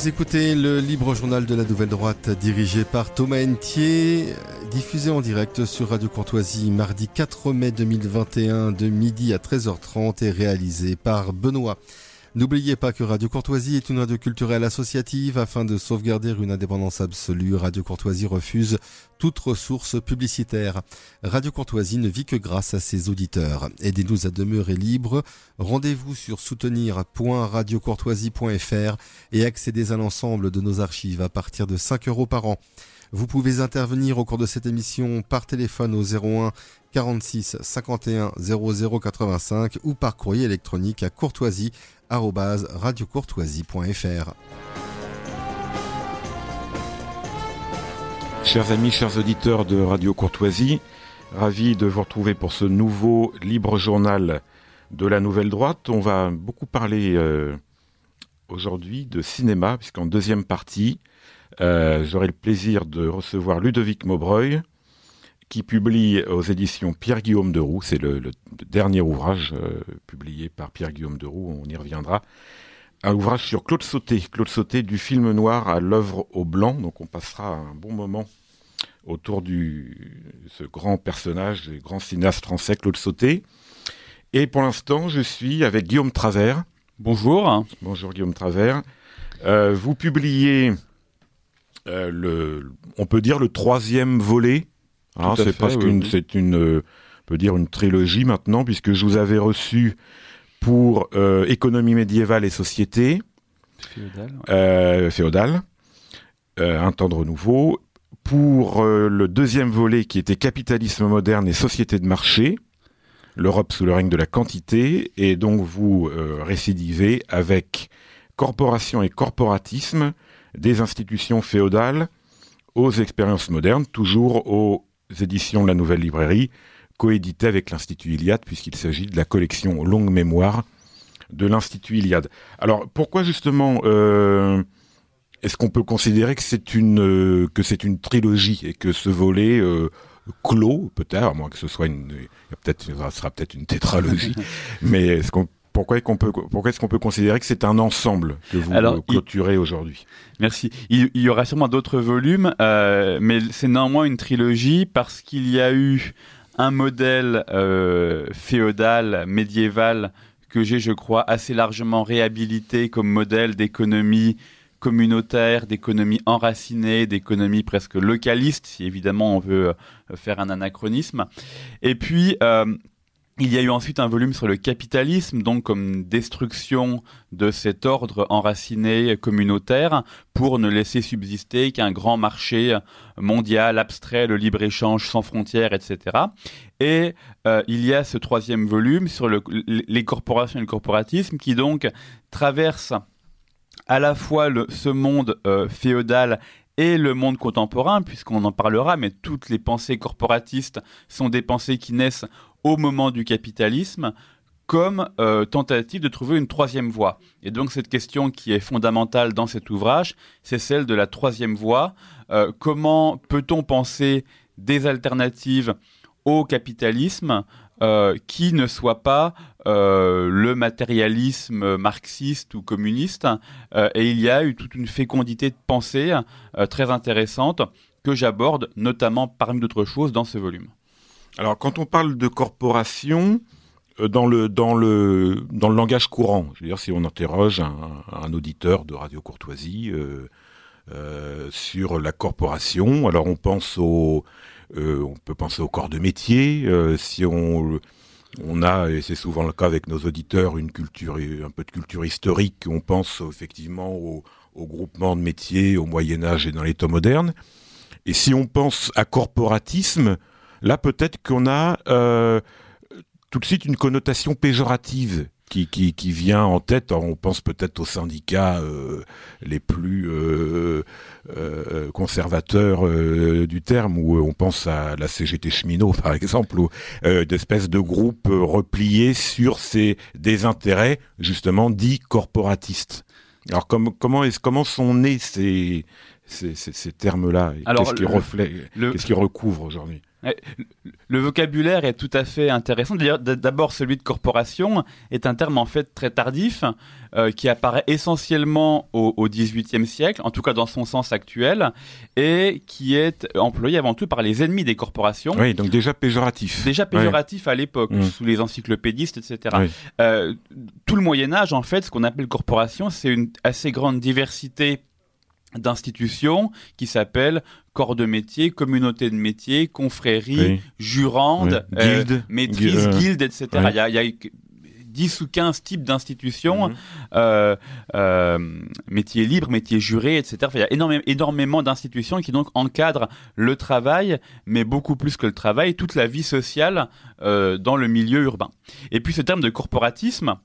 Vous écoutez le libre journal de la Nouvelle Droite dirigé par Thomas Entier, diffusé en direct sur Radio Courtoisie mardi 4 mai 2021 de midi à 13h30 et réalisé par Benoît. N'oubliez pas que Radio Courtoisie est une radio culturelle associative. Afin de sauvegarder une indépendance absolue, Radio Courtoisie refuse toute ressource publicitaire. Radio Courtoisie ne vit que grâce à ses auditeurs. Aidez-nous à demeurer libres. Rendez-vous sur soutenir.radiocourtoisie.fr et accédez à l'ensemble de nos archives à partir de 5 euros par an. Vous pouvez intervenir au cours de cette émission par téléphone au 01 46 51 00 85 ou par courrier électronique à courtoisie. Chers amis, chers auditeurs de Radio Courtoisie, ravi de vous retrouver pour ce nouveau libre journal de la Nouvelle Droite. On va beaucoup parler euh, aujourd'hui de cinéma, puisqu'en deuxième partie, euh, j'aurai le plaisir de recevoir Ludovic Maubreuil, qui publie aux éditions Pierre-Guillaume de Roux. C'est le, dernier ouvrage euh, publié par Pierre-Guillaume de Roux, on y reviendra. Un ouvrage sur Claude Sauté, Claude Sauté du film noir à l'œuvre au blanc. Donc on passera un bon moment autour de ce grand personnage, grand cinéaste français Claude Sauté. Et pour l'instant, je suis avec Guillaume Travers. Bonjour. Bonjour Guillaume Travers. Euh, vous publiez euh, le, on peut dire le troisième volet ah, c'est presque une, c'est une, euh, peut dire une trilogie maintenant, puisque je vous avais reçu pour euh, économie médiévale et société féodale, euh, un temps de renouveau. Pour le deuxième volet qui était capitalisme moderne et société de marché, l'Europe sous le règne de la quantité, et donc vous récidivez avec corporation et corporatisme des institutions féodales aux expériences modernes, toujours au éditions de la Nouvelle Librairie, coédité avec l'Institut Iliade, puisqu'il s'agit de la collection Longue Mémoire de l'Institut Iliade. Alors, pourquoi justement euh, est-ce qu'on peut considérer que c'est une euh, que c'est une trilogie et que ce volet euh, clos, peut-être, à moins que ce soit une, peut-être, sera peut-être une tétralogie, mais est-ce qu'on pourquoi est-ce qu'on peut, pourquoi est-ce qu'on peut considérer que c'est un ensemble que vous Alors, clôturez aujourd'hui? Merci. Il, y aura sûrement d'autres volumes, euh, mais c'est néanmoins une trilogie parce qu'il y a eu un modèle euh, féodal, médiéval, que j'ai, je crois, assez largement réhabilité comme modèle d'économie communautaire, d'économie enracinée, d'économie presque localiste, si évidemment on veut euh, faire un anachronisme. Et puis, euh, il y a eu ensuite un volume sur le capitalisme, donc comme destruction de cet ordre enraciné communautaire pour ne laisser subsister qu'un grand marché mondial abstrait, le libre-échange sans frontières, etc. Et euh, il y a ce troisième volume sur les corporations et le corporatisme qui donc traverse à la fois ce monde euh, féodal et le monde contemporain, puisqu'on en parlera, mais toutes les pensées corporatistes sont des pensées qui naissent au moment du capitalisme comme euh, tentative de trouver une troisième voie. Et donc cette question qui est fondamentale dans cet ouvrage, c'est celle de la troisième voie. Euh, comment peut-on penser des alternatives au capitalisme euh, qui ne soient pas le matérialisme marxiste ou communiste? Et il y a eu toute une fécondité de pensée très intéressante que j'aborde notamment parmi d'autres choses dans ce volume. Alors, quand on parle de corporation, euh, dans le dans le dans le langage courant, je veux dire, si on interroge un, auditeur de Radio Courtoisie euh, euh, sur la corporation, alors on pense au on peut penser au corps de métier. si on on a, et c'est souvent le cas avec nos auditeurs, une culture, un peu de culture historique. On pense effectivement au, au groupement de métiers au Moyen Âge et dans les temps modernes. Et si on pense à corporatisme, Là, peut-être qu'on a euh, tout de suite une connotation péjorative qui, qui, qui, vient en tête. on pense peut-être aux syndicats euh, les plus euh, euh, conservateurs du terme, ou on pense à la CGT cheminot, par exemple, ou d'espèces de groupes repliés sur ces désintérêts, justement, dits corporatistes. Alors, comme, comment, est comment sont nés ces, ces, ces, termes-là? Qu'est-ce qui reflète, qu'est-ce qui recouvre aujourd'hui? Le vocabulaire est tout à fait intéressant. D'abord, celui de corporation est un terme en fait très tardif euh, qui apparaît essentiellement au XVIIIe siècle, en tout cas dans son sens actuel, et qui est employé avant tout par les ennemis des corporations. Oui, donc déjà péjoratif. Déjà péjoratif à l'époque, mmh. sous les encyclopédistes, etc. Euh, tout le Moyen Âge, en fait, ce qu'on appelle corporation, c'est une assez grande diversité d'institutions qui s'appellent corps de métier, communauté de métier, confrérie, jurande, euh, maîtrise, guilde, etc. Il, y a, 10 ou 15 types d'institutions, mhm. euh, euh, métier libre, métier juré, etc. il y a énormément, énormément d'institutions qui donc encadrent le travail, mais beaucoup plus que le travail, toute la vie sociale dans le milieu urbain. Et puis ce terme de corporatisme,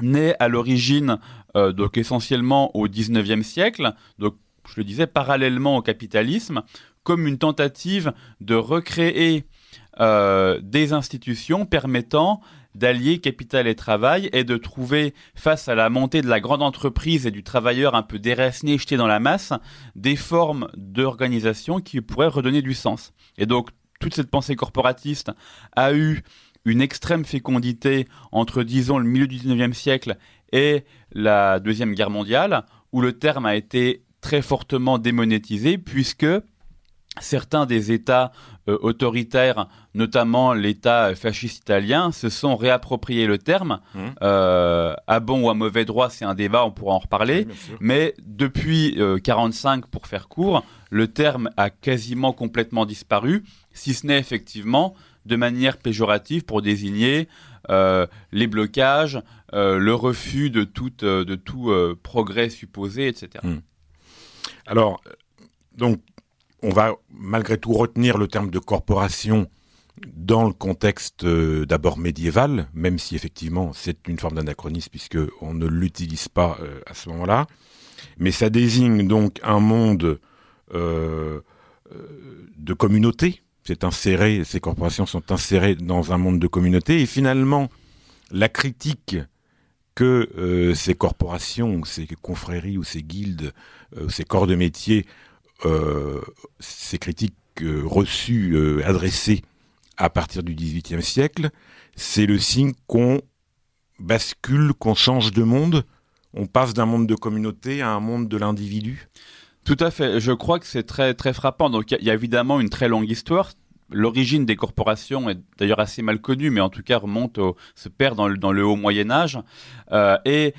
naît à l'origine euh, donc essentiellement au 19e siècle, donc je le disais parallèlement au capitalisme, comme une tentative de recréer euh, des institutions permettant d'allier capital et travail et de trouver, face à la montée de la grande entreprise et du travailleur un peu déraciné, jeté dans la masse, des formes d'organisation qui pourraient redonner du sens. Et donc, toute cette pensée corporatiste a eu une extrême fécondité entre, disons, le milieu du 19e siècle et la Deuxième Guerre mondiale, où le terme a été très fortement démonétisé, puisque certains des États euh, autoritaires, notamment l'État fasciste italien, se sont réappropriés le terme. Mmh. Euh, à bon ou à mauvais droit, c'est un débat, on pourra en reparler. mais depuis 1945, euh, pour faire court, le terme a quasiment complètement disparu, si ce n'est effectivement de manière péjorative pour désigner euh, les blocages, euh, le refus de, euh, de tout progrès supposé, etc. Alors, donc, on va malgré tout retenir le terme de corporation dans le contexte d'abord médiéval, même si effectivement c'est une forme d'anachronisme puisque on ne l'utilise pas à ce moment-là. Mais ça désigne donc un monde de communauté, c'est inséré, ces corporations sont insérées dans un monde de communauté, et finalement, la critique que euh, ces corporations, ces confréries ou ces guildes, euh, ces corps de métier, euh, ces critiques reçues, adressées à partir du XVIIIe siècle, c'est le signe qu'on bascule, qu'on change de monde, on passe d'un monde de communauté à un monde de l'individu? Tout à fait. Je crois que c'est très très frappant. Donc il y, a évidemment une très longue histoire. L'origine des corporations est d'ailleurs assez mal connue, mais en tout cas remonte au, se perd dans le, haut Moyen Âge. Euh, et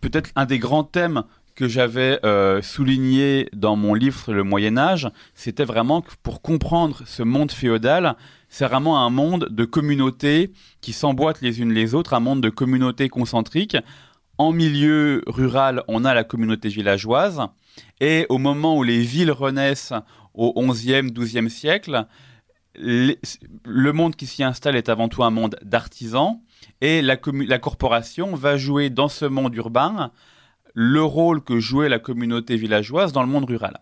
peut-être un des grands thèmes que j'avais euh, souligné dans mon livre Le Moyen Âge, c'était vraiment que pour comprendre ce monde féodal, c'est vraiment un monde de communautés qui s'emboîtent les unes les autres, un monde de communautés concentriques. En milieu rural, on a la communauté villageoise. Et au moment où les villes renaissent au XIe, XIIe siècle, le monde qui s'y installe est avant tout un monde d'artisans. Et la, corporation va jouer dans ce monde urbain le rôle que jouait la communauté villageoise dans le monde rural.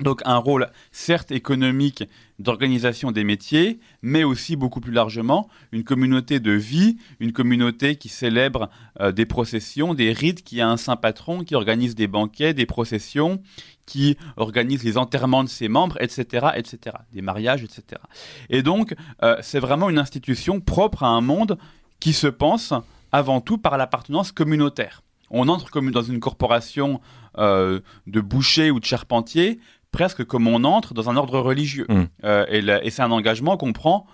Donc un rôle certes économique d'organisation des métiers, mais aussi beaucoup plus largement une communauté de vie, une communauté qui célèbre euh, des processions, des rites, qui a un saint patron, qui organise des banquets, des processions, qui organise les enterrements de ses membres, etc., etc., des mariages, etc. Et donc euh, c'est vraiment une institution propre à un monde qui se pense avant tout par l'appartenance communautaire. On entre comme dans une corporation euh, de bouchers ou de charpentiers presque comme on entre dans un ordre religieux. Mm. Euh, et, c'est un engagement qu'on prend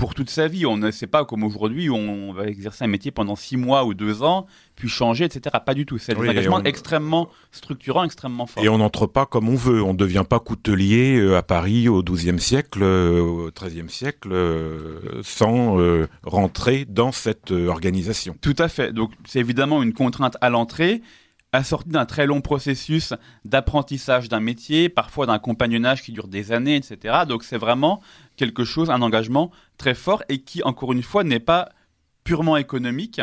pour toute sa vie. On ne sait pas comme aujourd'hui où on va exercer un métier pendant six mois ou deux ans, puis changer, etc. Pas du tout. C'est un engagement extrêmement structurant, extrêmement fort. Et on n'entre pas comme on veut. On ne devient pas coutelier euh, à Paris au XIIe siècle, euh, au XIIIe siècle, sans rentrer dans cette organisation. Tout à fait. Donc c'est évidemment une contrainte à l'entrée assorti d'un très long processus d'apprentissage d'un métier, parfois d'un compagnonnage qui dure des années, etc. Donc c'est vraiment quelque chose, un engagement très fort et qui, encore une fois, n'est pas purement économique.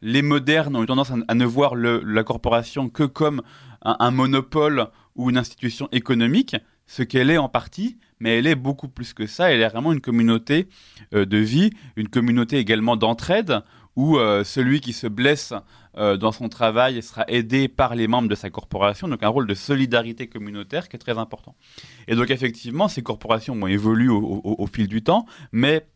Les modernes ont eu tendance à, ne voir la corporation que comme un, monopole ou une institution économique, ce qu'elle est en partie, mais elle est beaucoup plus que ça. Elle est vraiment une communauté euh, de vie, une communauté également d'entraide, où celui qui se blesse dans son travail sera aidé par les membres de sa corporation, donc un rôle de solidarité communautaire qui est très important. Et donc effectivement, ces corporations ont évolué au fil du temps, mais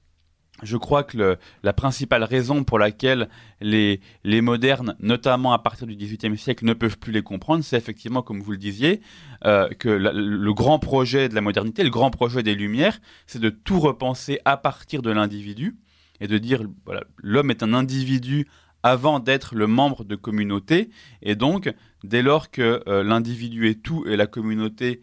je crois que la principale raison pour laquelle les, les modernes, notamment à partir du XVIIIe siècle, ne peuvent plus les comprendre, c'est effectivement, comme vous le disiez, euh, que le grand projet de la modernité, le grand projet des Lumières, c'est de tout repenser à partir de l'individu et de dire, voilà, l'homme est un individu avant d'être le membre de communauté, et donc, dès lors que euh, l'individu est tout et la communauté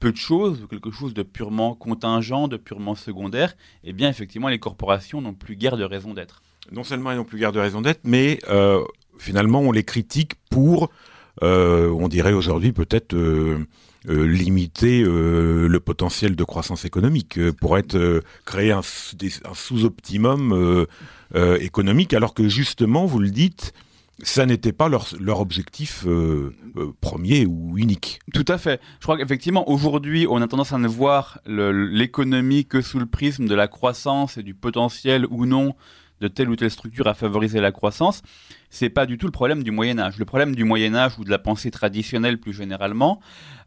peu de choses, quelque chose de purement contingent, de purement secondaire, eh bien effectivement les corporations n'ont plus guère de raison d'être. Non seulement elles n'ont plus guère de raison d'être, mais euh, finalement on les critique pour, euh, on dirait aujourd'hui peut-être limiter le potentiel de croissance économique, pour être créer un, sous-optimum économique, alors que justement vous le dites, ça n'était pas leur, leur objectif euh, euh, premier ou unique. Tout à fait. Je crois qu'effectivement, aujourd'hui, on a tendance à ne voir l'économie que sous le prisme de la croissance et du potentiel ou non de telle ou telle structure à favoriser la croissance. C'est pas du tout le problème du Moyen Âge. Le problème du Moyen Âge ou de la pensée traditionnelle plus généralement,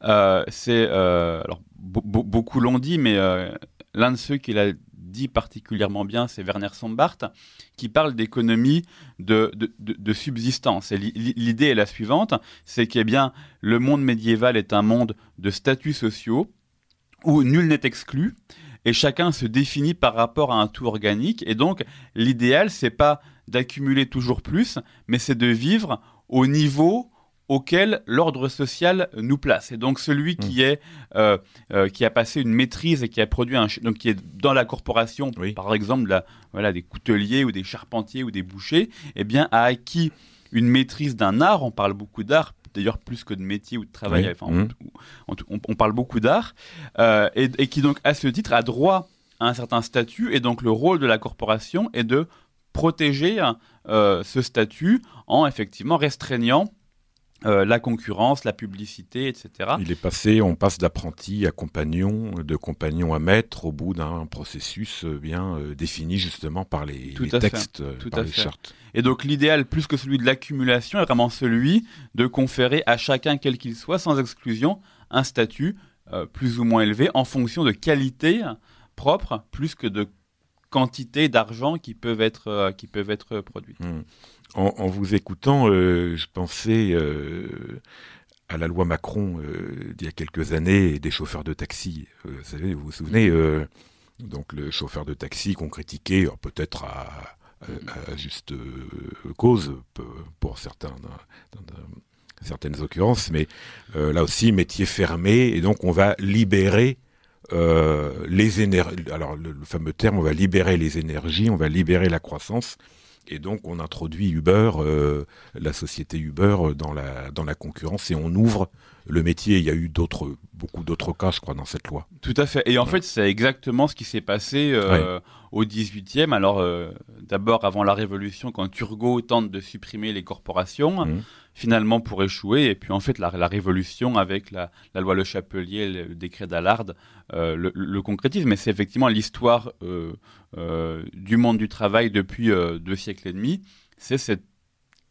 euh, c'est alors beaucoup l'ont dit, mais l'un de ceux qui l'a dit particulièrement bien, c'est Werner Sombart, qui parle d'économie de, de, subsistance. Et l'idée est la suivante, c'est que bien, le monde médiéval est un monde de statuts sociaux où nul n'est exclu et chacun se définit par rapport à un tout organique. Et donc, l'idéal, c'est pas d'accumuler toujours plus, mais c'est de vivre au niveau auquel l'ordre social nous place. Et donc celui qui hmm. est euh, euh, qui a passé une maîtrise et qui a produit un donc qui est dans la corporation, par exemple la, voilà des couteliers ou des charpentiers ou des bouchers, eh bien a acquis une maîtrise d'un art. On parle beaucoup d'art, d'ailleurs plus que de métier ou de travail. Enfin, hmm. on, parle beaucoup d'art euh, et, et, qui donc à ce titre a droit à un certain statut. Et donc le rôle de la corporation est de protéger ce statut en effectivement restreignant euh, la concurrence, la publicité, etc. Il est passé, on passe d'apprenti à compagnon, de compagnon à maître au bout d'un processus euh, bien euh, défini justement par les, textes, par les chartes. Et donc l'idéal, plus que celui de l'accumulation, est vraiment celui de conférer à chacun, quel qu'il soit, sans exclusion, un statut plus ou moins élevé en fonction de qualité propre, plus que de quantité d'argent qui peuvent être qui peuvent être produites. Hmm en, vous écoutant, euh, je pensais euh, à la loi Macron euh, d'il y a quelques années des chauffeurs de taxi. vous savez, vous vous souvenez donc le chauffeur de taxi qu'on critiquait, peut-être à, juste cause pour certains, certaines occurrences, mais là aussi métier fermé et donc on va libérer les énergies. Alors le, fameux terme, on va libérer les énergies, on va libérer la croissance et donc on introduit Uber, euh, la société Uber, euh, dans la, dans la concurrence et on ouvre le métier. Il y a eu d'autres, beaucoup d'autres cas, je crois, dans cette loi. Tout à fait. Et en fait, c'est exactement ce qui s'est passé euh, au 18e. Alors, d'abord, avant la Révolution, quand Turgot tente de supprimer les corporations. Mmh finalement pour échouer. Et puis en fait, la, Révolution avec la, loi Le Chapelier, le, décret d'Allard, euh, le, concrétise. Mais c'est effectivement l'histoire euh, euh, du monde du travail depuis deux siècles et demi. C'est cette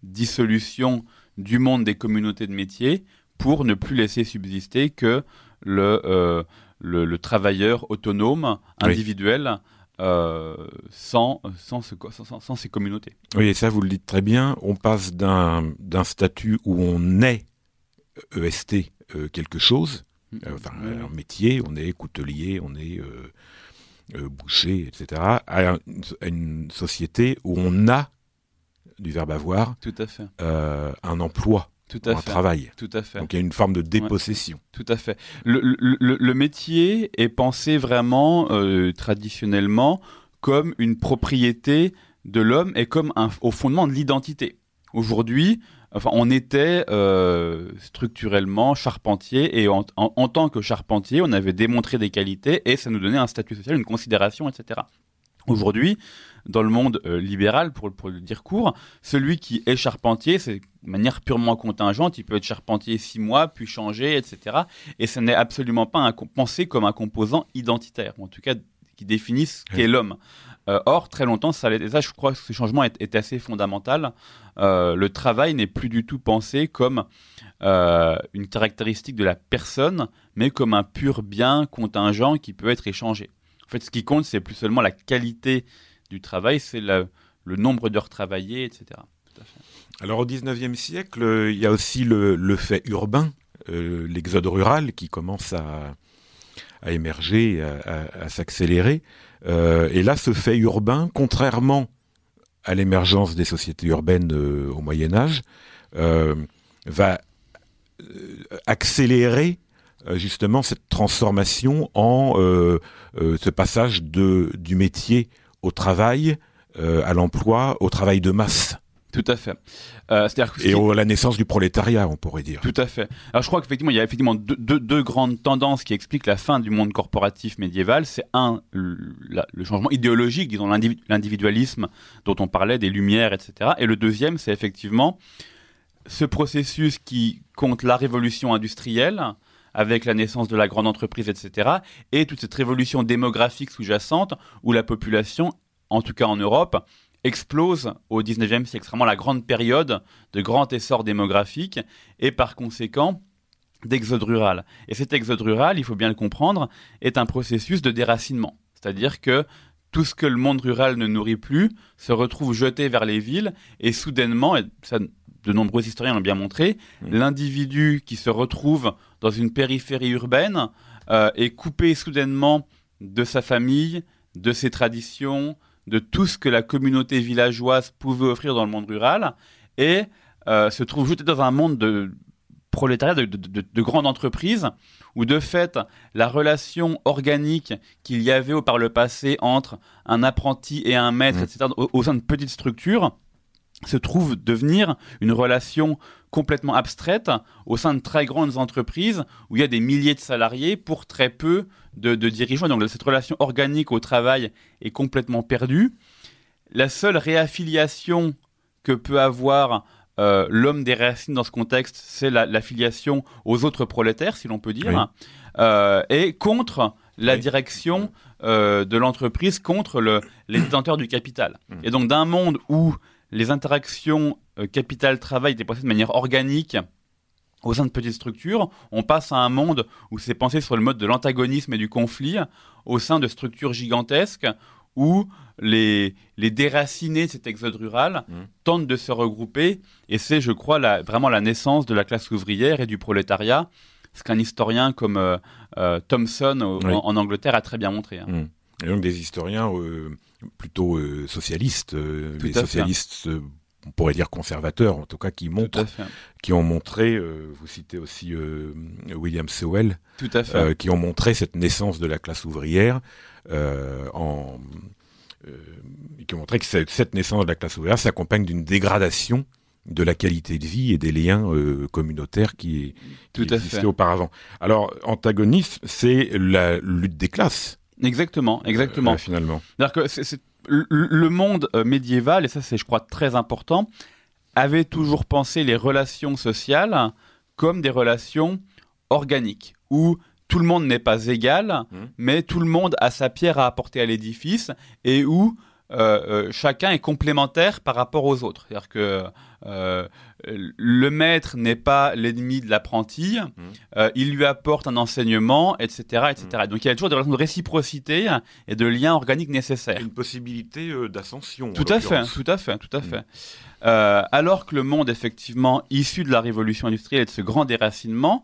dissolution du monde des communautés de métiers pour ne plus laisser subsister que le, le, travailleur autonome, individuel. Euh, sans, sans, sans, ces communautés. Oui, et ça, vous le dites très bien. On passe d'un statut où on est EST euh, quelque chose, euh, enfin, un métier, on est coutelier, on est boucher, etc., à une, société où on a, du verbe avoir, Tout à fait. un emploi. Tout à un travail. Tout à fait. Donc il y a une forme de dépossession. tout à fait. Le, le, le, métier est pensé vraiment euh, traditionnellement comme une propriété de l'homme et comme un, au fondement de l'identité. Aujourd'hui, enfin, on était euh, structurellement charpentier et en, en, tant que charpentier, on avait démontré des qualités et ça nous donnait un statut social, une considération, etc. Aujourd'hui, dans le monde euh, libéral, pour, pour, le dire court, celui qui est charpentier, c'est de manière purement contingente, il peut être charpentier six mois, puis changer, etc. Et ce n'est absolument pas un, pensé comme un composant identitaire, ou en tout cas qui définisse ce qu'est l'homme. Euh, or, très longtemps, ça, et ça, je crois que ce changement est, assez fondamental. Euh, le travail n'est plus du tout pensé comme euh, une caractéristique de la personne, mais comme un pur bien contingent qui peut être échangé. En fait, ce qui compte, c'est plus seulement la qualité du travail, c'est le nombre d'heures travaillées, etc. Alors au XIXe siècle, il y a aussi le, fait urbain, l'exode rural qui commence à, émerger, à s'accélérer. Euh, et là, ce fait urbain, contrairement à l'émergence des sociétés urbaines euh, au Moyen Âge, euh, va accélérer justement cette transformation en ce passage de, du métier au travail, à l'emploi, au travail de masse. Tout à fait. Euh, et à la naissance du prolétariat, on pourrait dire. Tout à fait. Alors je crois qu'effectivement, il y a effectivement deux, grandes tendances qui expliquent la fin du monde corporatif médiéval. C'est un, le, changement idéologique, disons l'individualisme dont on parlait, des lumières, etc. Et le deuxième, c'est effectivement ce processus qui compte la révolution industrielle, avec la naissance de la grande entreprise, etc., et toute cette révolution démographique sous-jacente où la population, en tout cas en Europe, explose au 19e siècle. C'est vraiment la grande période de grand essor démographique et par conséquent d'exode rural. Et cet exode rural, il faut bien le comprendre, est un processus de déracinement. C'est-à-dire que tout ce que le monde rural ne nourrit plus se retrouve jeté vers les villes et soudainement, de nombreux historiens l'ont bien montré, mmh. l'individu qui se retrouve dans une périphérie urbaine euh, est coupé soudainement de sa famille, de ses traditions, de tout ce que la communauté villageoise pouvait offrir dans le monde rural et euh, se trouve jeté dans un monde de prolétariat, de, de, grandes entreprises, où de fait, la relation organique qu'il y avait par le passé entre un apprenti et un maître, mmh. etc., au, sein de petites structures, se trouve devenir une relation complètement abstraite au sein de très grandes entreprises où il y a des milliers de salariés pour très peu de, dirigeants. Donc cette relation organique au travail est complètement perdue. La seule réaffiliation que peut avoir euh, l'homme des racines dans ce contexte, c'est l'affiliation aux autres prolétaires, si l'on peut dire, euh, et contre la direction euh, de l'entreprise, contre le, les détenteurs du capital. Mmh. Et donc d'un monde où les interactions capital-travail étaient pensées de manière organique, au sein de petites structures, on passe à un monde où c'est pensé sur le mode de l'antagonisme et du conflit, au sein de structures gigantesques où les, les déracinés de cet exode rural mmh. tentent de se regrouper. Et c'est, je crois, la, vraiment la naissance de la classe ouvrière et du prolétariat, ce qu'un historien comme euh, euh, Thomson en, Angleterre a très bien montré. Hein. Mmh. Et donc des historiens euh, plutôt socialistes, les socialistes on pourrait dire conservateurs, en tout cas, qui montrent, qui ont montré, euh, vous citez aussi euh, William Sewell, tout à fait. Euh, qui ont montré cette naissance de la classe ouvrière en qui ont montré que cette naissance de la classe ouvrière s'accompagne d'une dégradation de la qualité de vie et des liens communautaires qui, qui existaient auparavant. Alors, antagoniste, c'est la lutte des classes. Exactement, exactement. finalement. C'est-à-dire que le monde euh, médiéval, et ça c'est je crois très important, avait toujours pensé les relations sociales comme des relations organiques, où tout le monde n'est pas égal, mmh. mais tout le monde a sa pierre à apporter à l'édifice, et où euh, euh, chacun est complémentaire par rapport aux autres. C'est-à-dire que euh, le maître n'est pas l'ennemi de l'apprenti, mmh. il lui apporte un enseignement, etc., etc. Mmh. Donc il y a toujours des relations de réciprocité et de liens organiques nécessaires. Une possibilité d'ascension. Tout à fait, tout à fait, tout à fait. alors que le monde effectivement issu de la révolution industrielle et de ce grand déracinement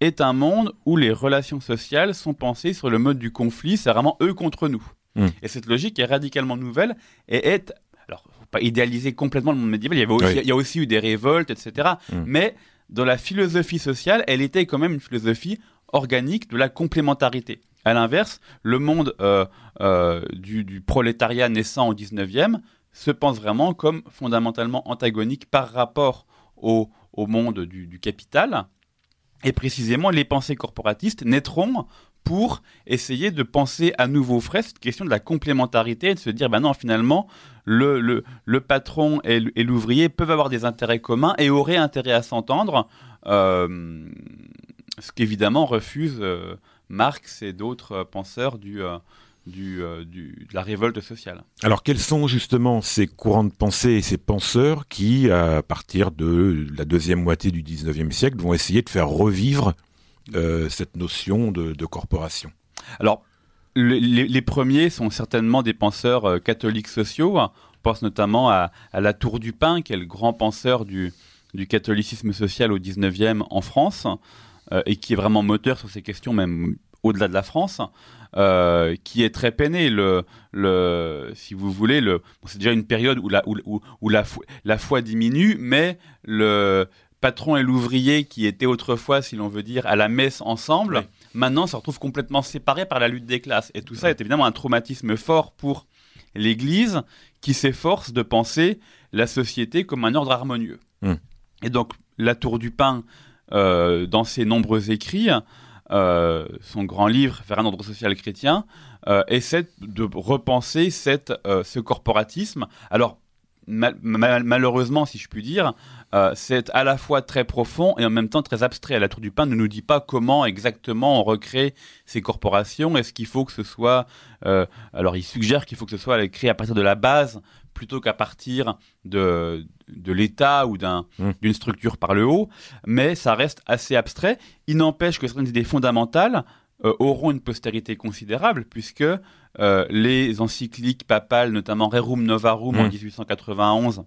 est un monde où les relations sociales sont pensées sur le mode du conflit, c'est vraiment eux contre nous. Hmm. Et cette logique est radicalement nouvelle et est, alors, faut pas idéaliser complètement le monde médiéval, il y, avait aussi, il y a aussi eu des révoltes, etc. Hmm. Mais dans la philosophie sociale, elle était quand même une philosophie organique de la complémentarité. À l'inverse, le monde euh, euh, du, prolétariat naissant au 19e se pense vraiment comme fondamentalement antagonique par rapport au, monde du, du, capital. Et précisément, les pensées corporatistes naîtront pour essayer de penser à nouveau frais cette question de la complémentarité et de se dire, ben non, finalement, le, le, le patron et l'ouvrier peuvent avoir des intérêts communs et auraient intérêt à s'entendre, euh, ce qu'évidemment refuse euh, Marx et d'autres penseurs du, euh, du, euh, du, de la révolte sociale. Alors quels sont justement ces courants de pensée et ces penseurs qui, à partir de la deuxième moitié du 19e siècle, vont essayer de faire revivre euh, cette notion de, corporation Alors, les, premiers sont certainement des penseurs euh, catholiques sociaux. On pense notamment à, la Tour du Pin, qui est le grand penseur du, catholicisme social au 19e en France, euh, et qui est vraiment moteur sur ces questions, même au-delà de la France. Qui est très peiné. Le, si vous voulez, c'est déjà une période où la, où, la, la foi diminue, mais le patron et l'ouvrier qui étaient autrefois, si l'on veut dire, à la messe ensemble, oui. maintenant se retrouvent complètement séparés par la lutte des classes. Et tout ça est évidemment un traumatisme fort pour l'Église qui s'efforce de penser la société comme un ordre harmonieux. Mmh. Et donc, la Tour du Pain, euh, dans ses nombreux écrits, euh, son grand livre Vers un ordre social chrétien, euh, essaie de repenser cette, euh, ce corporatisme. Alors, mal, mal, malheureusement, si je puis dire, euh, c'est à la fois très profond et en même temps très abstrait. La Tour du Pain ne nous dit pas comment exactement on recrée ces corporations. Est-ce qu'il faut que ce soit... Euh, alors, il suggère qu'il faut que ce soit créé à partir de la base plutôt qu'à partir de, de l'État ou d'une Mmh. structure par le haut, mais ça reste assez abstrait. Il n'empêche que certaines idées fondamentales euh, auront une postérité considérable, puisque euh, les encycliques papales, notamment Rerum Novarum en Mmh. 1891,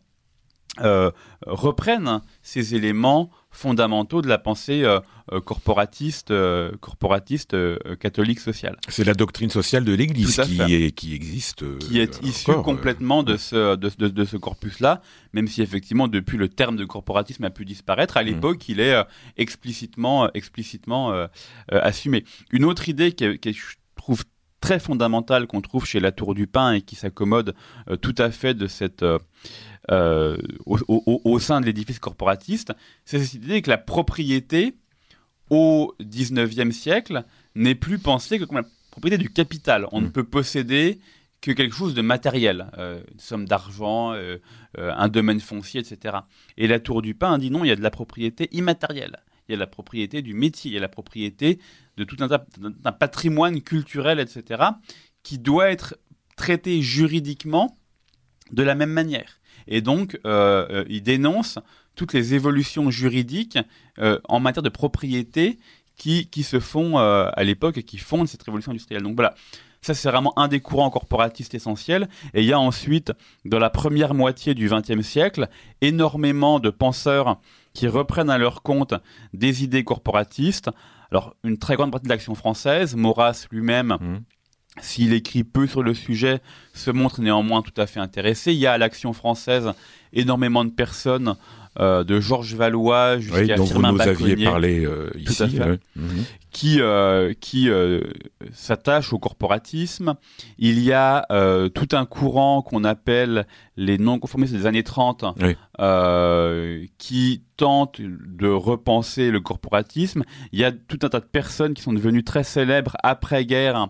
euh, reprennent ces éléments fondamentaux de la pensée euh, euh, corporatiste, euh, corporatiste euh, catholique sociale. C'est la doctrine sociale de l'Église qui, fait. est, qui existe. qui est issue complètement de ce, de, de- de ce corpus-là, même si effectivement depuis le terme de corporatisme a pu disparaître, à Mm. l'époque il est explicitement, explicitement assumé. Une autre idée qui, est- qui je trouve très fondamentale qu'on trouve chez la Tour du Pin et qui s'accommode tout à fait de cette euh, au, au- au sein de l'édifice corporatiste, c'est cette idée que la propriété au 19e siècle n'est plus pensée que comme la propriété du capital. On Mm. ne peut posséder que quelque chose de matériel, euh, une somme d'argent, euh, un domaine foncier, etc. Et la Tour du Pain dit non, il y a de la propriété immatérielle. Il y a la propriété du métier, il y a la propriété de tout un, patrimoine culturel, etc., qui doit être traité juridiquement de la même manière. Et donc, euh, euh, il dénonce toutes les évolutions juridiques euh, en matière de propriété qui, qui se font euh, à l'époque et qui fondent cette révolution industrielle. Donc voilà, ça c'est vraiment un des courants corporatistes essentiels. Et il y a ensuite, dans la première moitié du XXe siècle, énormément de penseurs qui reprennent à leur compte des idées corporatistes. Alors, une très grande partie de l'action française, Maurras lui-même, Mhm. S'il écrit peu sur le sujet, se montre néanmoins tout à fait intéressé. Il y a à l'action française énormément de personnes, euh, de Georges Valois Oui, jusqu'à dont vous aviez parlé euh, ici. à fait. ouais. Mhm. qui, euh, qui euh, s'attache au corporatisme. Il y a tout un courant qu'on appelle les non-conformistes des années 30 Oui. euh, qui tentent de repenser le corporatisme. Il y a tout un tas de personnes qui sont devenues très célèbres après-guerre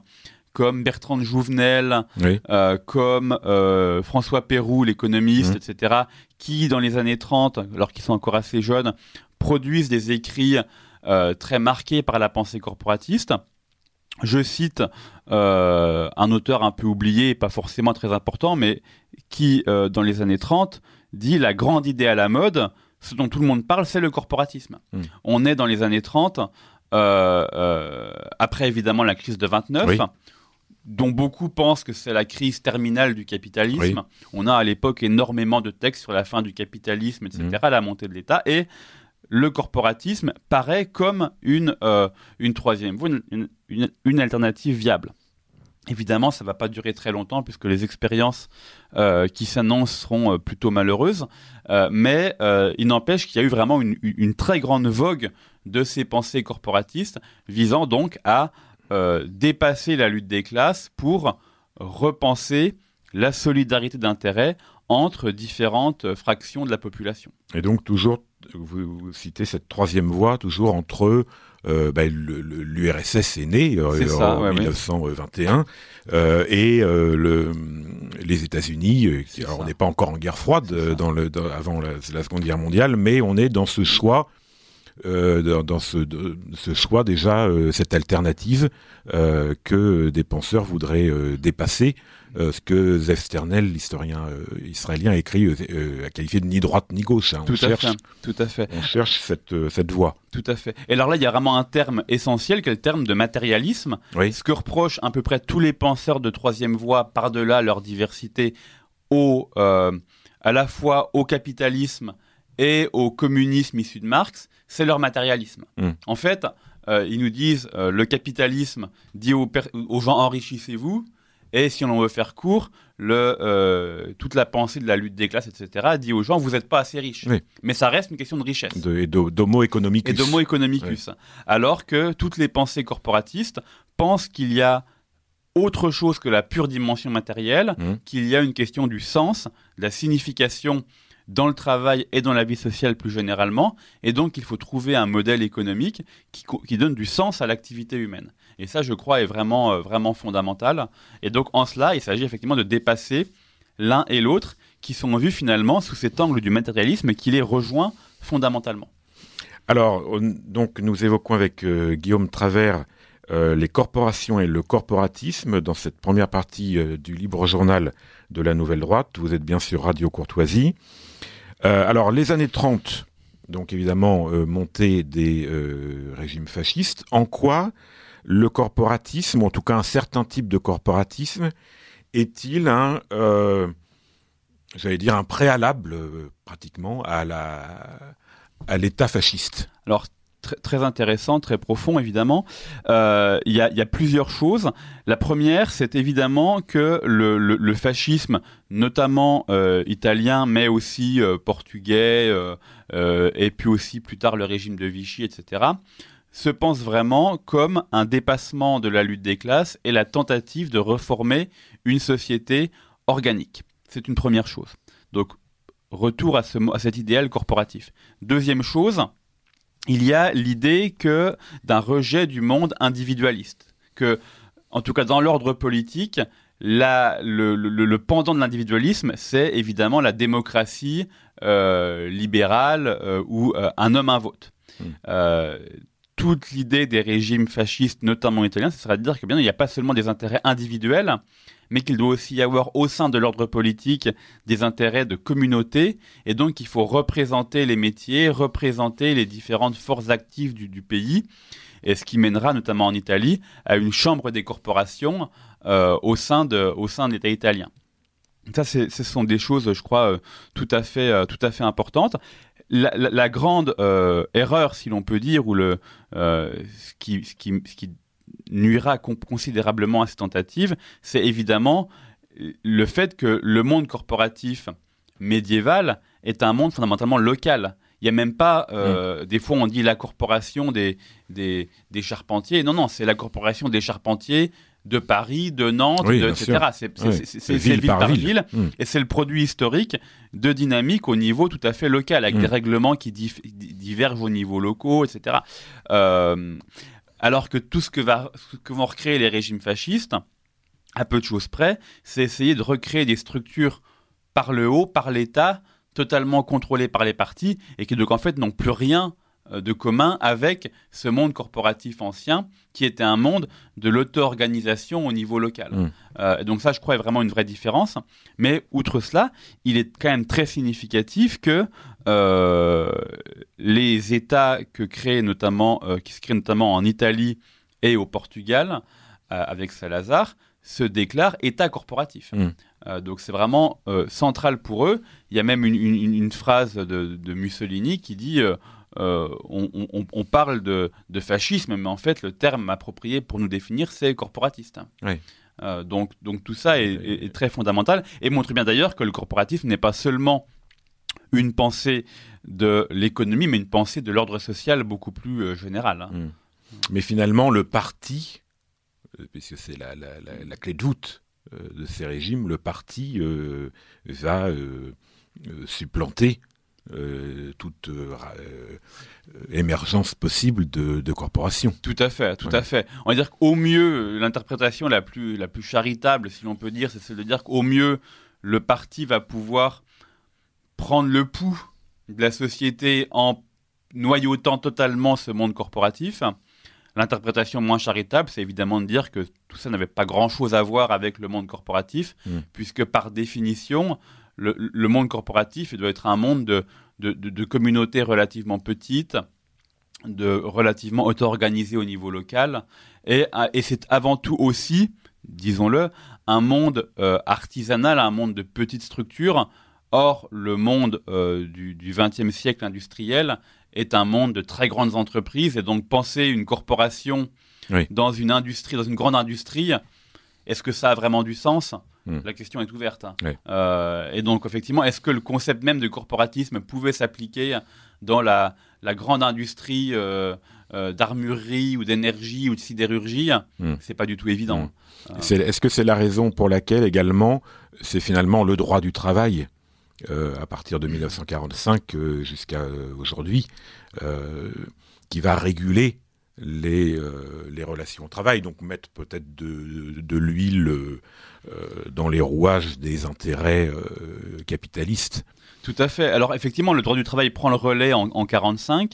comme Bertrand de Jouvenel, Oui. euh, comme euh, François Pérou, l'économiste, Mhm. etc., qui, dans les années 30, alors qu'ils sont encore assez jeunes, produisent des écrits euh, très marqués par la pensée corporatiste. Je cite un auteur un peu oublié, et pas forcément très important, mais qui, dans les années 30, dit la grande idée à la mode, ce dont tout le monde parle, c'est le corporatisme. Mhm. On est dans les années 30, euh, euh, après évidemment la crise de 29, Oui. Dont beaucoup pensent que c'est la crise terminale du capitalisme. Oui. On a à l'époque énormément de textes sur la fin du capitalisme, etc., Mhm. la montée de l'État, et le corporatisme paraît comme une, euh, une troisième voie, une, une- une- une alternative viable. Évidemment, ça ne va pas durer très longtemps puisque les expériences euh, qui s'annoncent seront euh, plutôt malheureuses, Euh, mais il n'empêche qu'il y a eu vraiment une, une très grande vogue de ces pensées corporatistes visant donc à euh, dépasser la lutte des classes pour repenser la solidarité d'intérêt entre différentes fractions de la population. Et donc toujours, vous, vous citez cette troisième voie, toujours entre euh, bah, le- l'URSS est né euh, ça, en ouais, ouais. 1921 euh, et le, les États-Unis. alors ça. on n'est pas encore en guerre froide C'est ça. dans le, dans- avant la, la Seconde Guerre mondiale, mais on est dans ce choix dans, dans ce, ce, choix déjà cette alternative que des penseurs voudraient dépasser euh, ce que Zev Sternel, l'historien euh, israélien, a écrit, euh, a qualifié de ni droite ni gauche. Hein. Tout, à cherche, fait, tout à fait. On cherche cette, cette voie. Tout à fait. Et alors là, il y a vraiment un terme essentiel, qui est le terme de matérialisme. Ce que reprochent à peu près tous les penseurs de troisième voie, par-delà leur diversité, au, à la fois au capitalisme et au communisme issu de Marx, c'est leur matérialisme. Hmm. En fait, ils nous disent le capitalisme dit aux, aux gens enrichissez-vous, et si on veut faire court, le, euh, toute la pensée de la lutte des classes, etc., dit aux gens, vous n'êtes pas assez riches. Mais ça reste une question de richesse. De, et d'homo economicus. Et d'homo economicus. Alors que toutes les pensées corporatistes pensent qu'il y a autre chose que la pure dimension matérielle, mmh. qu'il y a une question du sens, de la signification dans le travail et dans la vie sociale plus généralement, et donc il faut trouver un modèle économique qui, donne du sens à l'activité humaine. Et ça, je crois, est vraiment, euh, vraiment fondamental. Et donc, en cela, il s'agit effectivement de dépasser l'un et l'autre qui sont vus finalement sous cet angle du matérialisme qui les rejoint fondamentalement. Alors, donc, nous évoquons avec euh, Guillaume Travers euh, les corporations et le corporatisme dans cette première partie du libre journal de la Nouvelle Droite. Vous êtes bien sur Radio Courtoisie. Alors, les années 30, donc évidemment, montée des régimes fascistes. En quoi le corporatisme, en tout cas un certain type de corporatisme, est-il un, euh, j'allais dire, un préalable euh, pratiquement à l'État fasciste? Très intéressant, très profond évidemment. Euh, il y, a, plusieurs choses. La première, c'est évidemment que le, fascisme, notamment italien, mais aussi portugais, et puis aussi plus tard le régime de Vichy, etc., se pense vraiment comme un dépassement de la lutte des classes et la tentative de reformer une société organique. C'est une première chose. Donc, retour à, ce, à cet idéal corporatif. Deuxième chose, il y a l'idée que d'un rejet du monde individualiste, que, en tout cas dans l'ordre politique, le, pendant de l'individualisme, c'est évidemment la démocratie euh, libérale euh, ou euh, un homme un vote. Hmm toute l'idée des régimes fascistes, notamment italiens, ce serait de dire que bien il n'y a pas seulement des intérêts individuels, mais qu'il doit aussi y avoir au sein de l'ordre politique des intérêts de communauté, et donc il faut représenter les métiers, représenter les différentes forces actives du, pays, et ce qui mènera notamment en Italie à une chambre des corporations euh, au sein de au sein de l'État italien. Ça, ce sont des choses, je crois, euh, tout à fait, euh, tout à fait importantes la, grande euh, erreur, si l'on peut dire, ou le, euh, ce, qui, ce, qui, ce, qui, nuira considérablement à ces tentatives, c'est évidemment le fait que le monde corporatif médiéval est un monde fondamentalement local. Il n'y a même pas, euh, mm. des fois on dit la corporation des, des, des charpentiers. Non, non, c'est la corporation des charpentiers de Paris, de Nantes, etc. C'est ville, par ville, hmm. et c'est le produit historique de dynamique au niveau tout à fait local, avec des hmm. règlements qui divergent au niveau locaux, etc. Euh, alors que tout ce que, va, ce que vont recréer les régimes fascistes, à peu de choses près, c'est essayer de recréer des structures par le haut, par l'État, totalement contrôlées par les partis, et qui donc en fait n'ont plus rien de commun avec ce monde corporatif ancien qui était un monde de l'auto-organisation au niveau local. Mm. Euh, donc ça, je crois, est vraiment une vraie différence. Mais outre cela, il est quand même très significatif que euh, les États que créent notamment, qui se créent notamment en Italie et au Portugal, avec Salazar, se déclarent États corporatifs. Mm. donc c'est vraiment central pour eux. Il y a même une, phrase de, de, Mussolini qui dit euh, on, parle de, fascisme, mais en fait, le terme approprié pour nous définir, c'est corporatiste. Euh, donc, donc tout ça est, très fondamental et montre bien d'ailleurs que le corporatisme n'est pas seulement une pensée de l'économie, mais une pensée de l'ordre social beaucoup plus euh, général. Hein. Hmm. Mais finalement, le parti, puisque c'est la, clé de voûte de ces régimes, le parti va supplanter euh, toute euh, euh, émergence possible de, de, corporations. Tout à fait, tout à fait. On va dire qu'au mieux, l'interprétation la plus, la plus charitable, si l'on peut dire, c'est de dire qu'au mieux, le parti va pouvoir prendre le pouls de la société en noyautant totalement ce monde corporatif. L'interprétation moins charitable, c'est évidemment de dire que tout ça n'avait pas grand-chose à voir avec le monde corporatif, Mm. puisque par définition, le, le monde corporatif il doit être un monde de, de, de- de communautés relativement petites, de relativement auto-organisées au niveau local, et, et c'est avant tout aussi, disons-le, un monde euh, artisanal, un monde de petites structures. Or, le monde euh, du XXe siècle industriel est un monde de très grandes entreprises, et donc penser une corporation Oui. dans une industrie, dans une grande industrie, est-ce que ça a vraiment du sens? Hmm. La question est ouverte. Oui. Euh, et donc, effectivement, est-ce que le concept même de corporatisme pouvait s'appliquer dans la, la grande industrie euh, euh, d'armurerie ou d'énergie ou de sidérurgie? Hmm. C'est pas du tout évident. Hmm. Est-ce que c'est la raison pour laquelle également c'est finalement le droit du travail à partir de 1945 euh, jusqu'à aujourd'hui qui va réguler les, euh, les relations au travail, donc mettre peut-être de, l'huile euh, dans les rouages des intérêts euh, capitalistes. Tout à fait. Alors effectivement, le droit du travail prend le relais en, en 45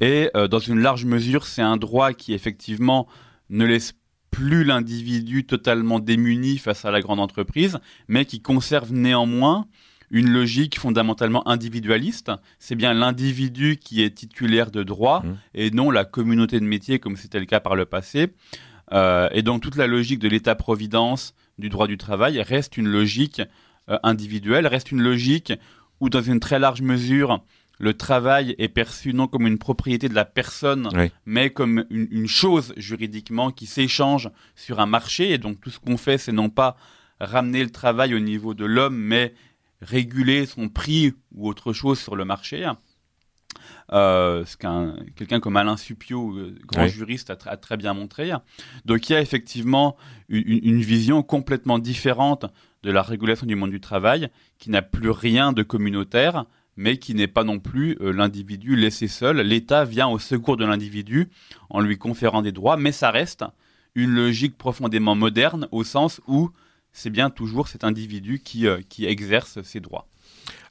et dans une large mesure, c'est un droit qui effectivement ne laisse plus l'individu totalement démuni face à la grande entreprise, mais qui conserve néanmoins une logique fondamentalement individualiste. C'est bien l'individu qui est titulaire de droits Mmh. et non la communauté de métier comme c'était le cas par le passé. Euh, et donc toute la logique de l'État-providence du droit du travail reste une logique euh, individuelle, reste une logique où dans une très large mesure, le travail est perçu non comme une propriété de la personne, Oui. mais comme une, une chose juridiquement qui s'échange sur un marché. Et donc tout ce qu'on fait, c'est non pas ramener le travail au niveau de l'homme, mais réguler son prix ou autre chose sur le marché. Euh, ce qu'un quelqu'un comme Alain Suppiot, euh, grand Oui. juriste, a, tr- a très bien montré. Donc il y a effectivement une vision complètement différente de la régulation du monde du travail, qui n'a plus rien de communautaire, mais qui n'est pas non plus euh, l'individu laissé seul. L'État vient au secours de l'individu en lui conférant des droits, mais ça reste une logique profondément moderne au sens où c'est bien toujours cet individu qui, euh, qui exerce ses droits.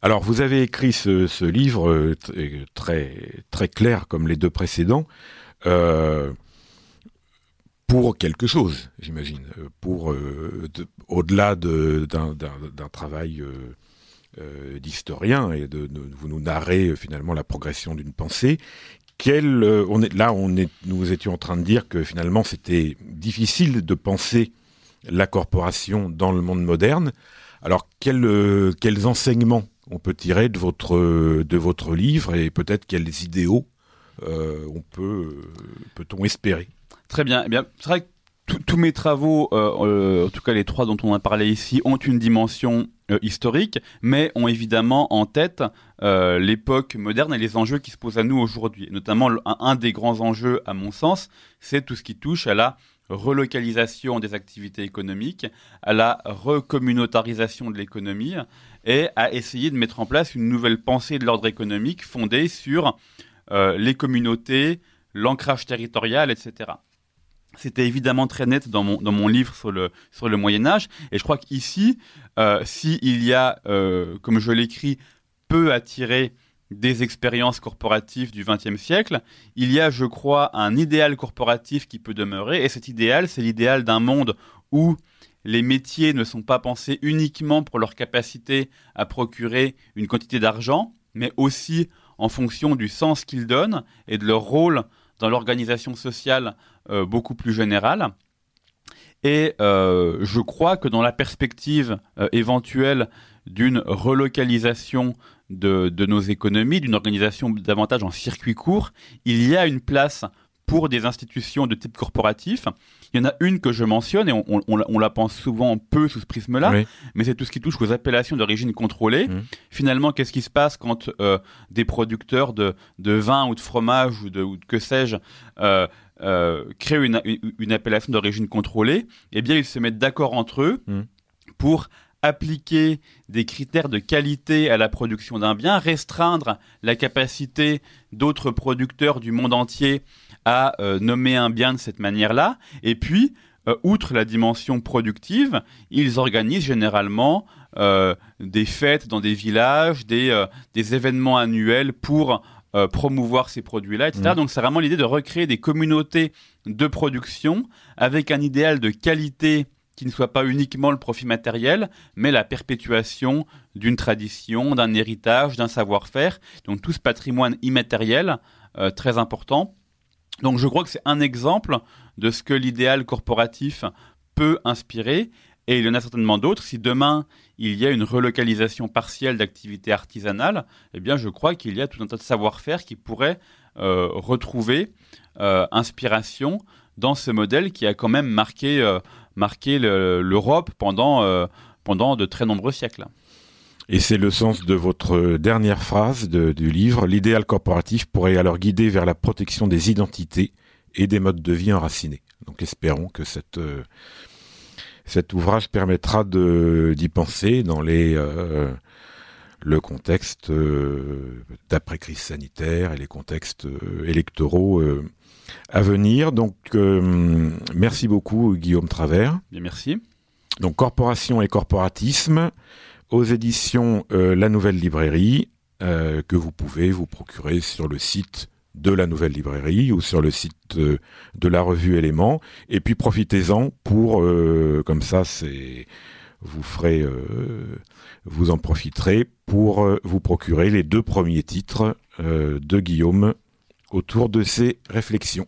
Alors, vous avez écrit ce, ce livre euh, euh, très très clair comme les deux précédents pour quelque chose, j'imagine, pour de- au-delà de- d'un travail d'historien et de, vous nous narrez finalement la progression d'une pensée. On est là, on est, nous étions en train de dire que finalement c'était difficile de penser la corporation dans le monde moderne. Alors, euh, quels enseignements on peut tirer de votre, votre livre et peut-être quels idéaux euh, on peut, euh, peut-on espérer? Très bien. Eh bien, c'est vrai que tous- mes travaux, euh, euh, en tout cas les trois dont on a parlé ici, ont une dimension euh, historique, mais ont évidemment en tête euh, l'époque moderne et les enjeux qui se posent à nous aujourd'hui. Notamment, un des grands enjeux, à mon sens, c'est tout ce qui touche à la relocalisation des activités économiques, à la recommunautarisation de l'économie et à essayer de mettre en place une nouvelle pensée de l'ordre économique fondée sur euh, les communautés, l'ancrage territorial, etc. C'était évidemment très net dans mon, dans mon livre sur le, sur le Moyen Âge. Et je crois qu'ici, euh, s'il y a, euh, comme je l'écris, peu à tirer des expériences corporatives du XXe siècle, il y a, je crois, un idéal corporatif qui peut demeurer. Et cet idéal, c'est l'idéal d'un monde où les métiers ne sont pas pensés uniquement pour leur capacité à procurer une quantité d'argent, mais aussi en fonction du sens qu'ils donnent et de leur rôle dans l'organisation sociale euh, beaucoup plus générale. Et euh, je crois que dans la perspective euh, éventuelle d'une relocalisation de, de nos économies, d'une organisation davantage en circuit court, il y a une place pour des institutions de type corporatif. Il y en a une que je mentionne et on, on- on la- pense souvent peu sous ce prisme-là, Oui. mais c'est tout ce qui touche aux appellations d'origine contrôlée. Mhm. Finalement, qu'est-ce qui se passe quand euh, des producteurs de, de vin ou de fromage ou de, ou de que sais-je euh, euh, créent une, une, une appellation d'origine contrôlée? Eh bien, ils se mettent d'accord entre eux Mhm. pour appliquer des critères de qualité à la production d'un bien, restreindre la capacité d'autres producteurs du monde entier à euh, nommer un bien de cette manière-là, et puis, euh, outre la dimension productive, ils organisent généralement euh, des fêtes dans des villages, des, des événements annuels pour promouvoir ces produits-là, etc. Mm. Donc c'est vraiment l'idée de recréer des communautés de production avec un idéal de qualité qui ne soit pas uniquement le profit matériel, mais la perpétuation d'une tradition, d'un héritage, d'un savoir-faire. Donc tout ce patrimoine immatériel euh, très important. Donc je crois que c'est un exemple de ce que l'idéal corporatif peut inspirer. Et il y en a certainement d'autres. Si demain il y a une relocalisation partielle d'activités artisanales, eh bien je crois qu'il y a tout un tas de savoir-faire qui pourrait euh, retrouver euh, inspiration dans ce modèle qui a quand même marqué, euh, marqué le- l'Europe pendant, euh, pendant de très nombreux siècles. Et c'est le sens de votre dernière phrase du livre. L'idéal corporatif pourrait alors guider vers la protection des identités et des modes de vie enracinés. Donc espérons que euh, cet ouvrage permettra d'y penser dans les, euh, le contexte d'après-crise sanitaire et les contextes électoraux à venir. Donc euh, merci beaucoup Guillaume Travers. Bien, merci. Donc corporation et corporatisme aux éditions euh, La Nouvelle Librairie euh, que vous pouvez vous procurer sur le site de la Nouvelle Librairie ou sur le site de la revue Éléments et puis profitez-en pour comme ça c'est vous ferez euh, vous en profiterez pour euh, vous procurer les deux premiers titres euh, de Guillaume autour de ses réflexions.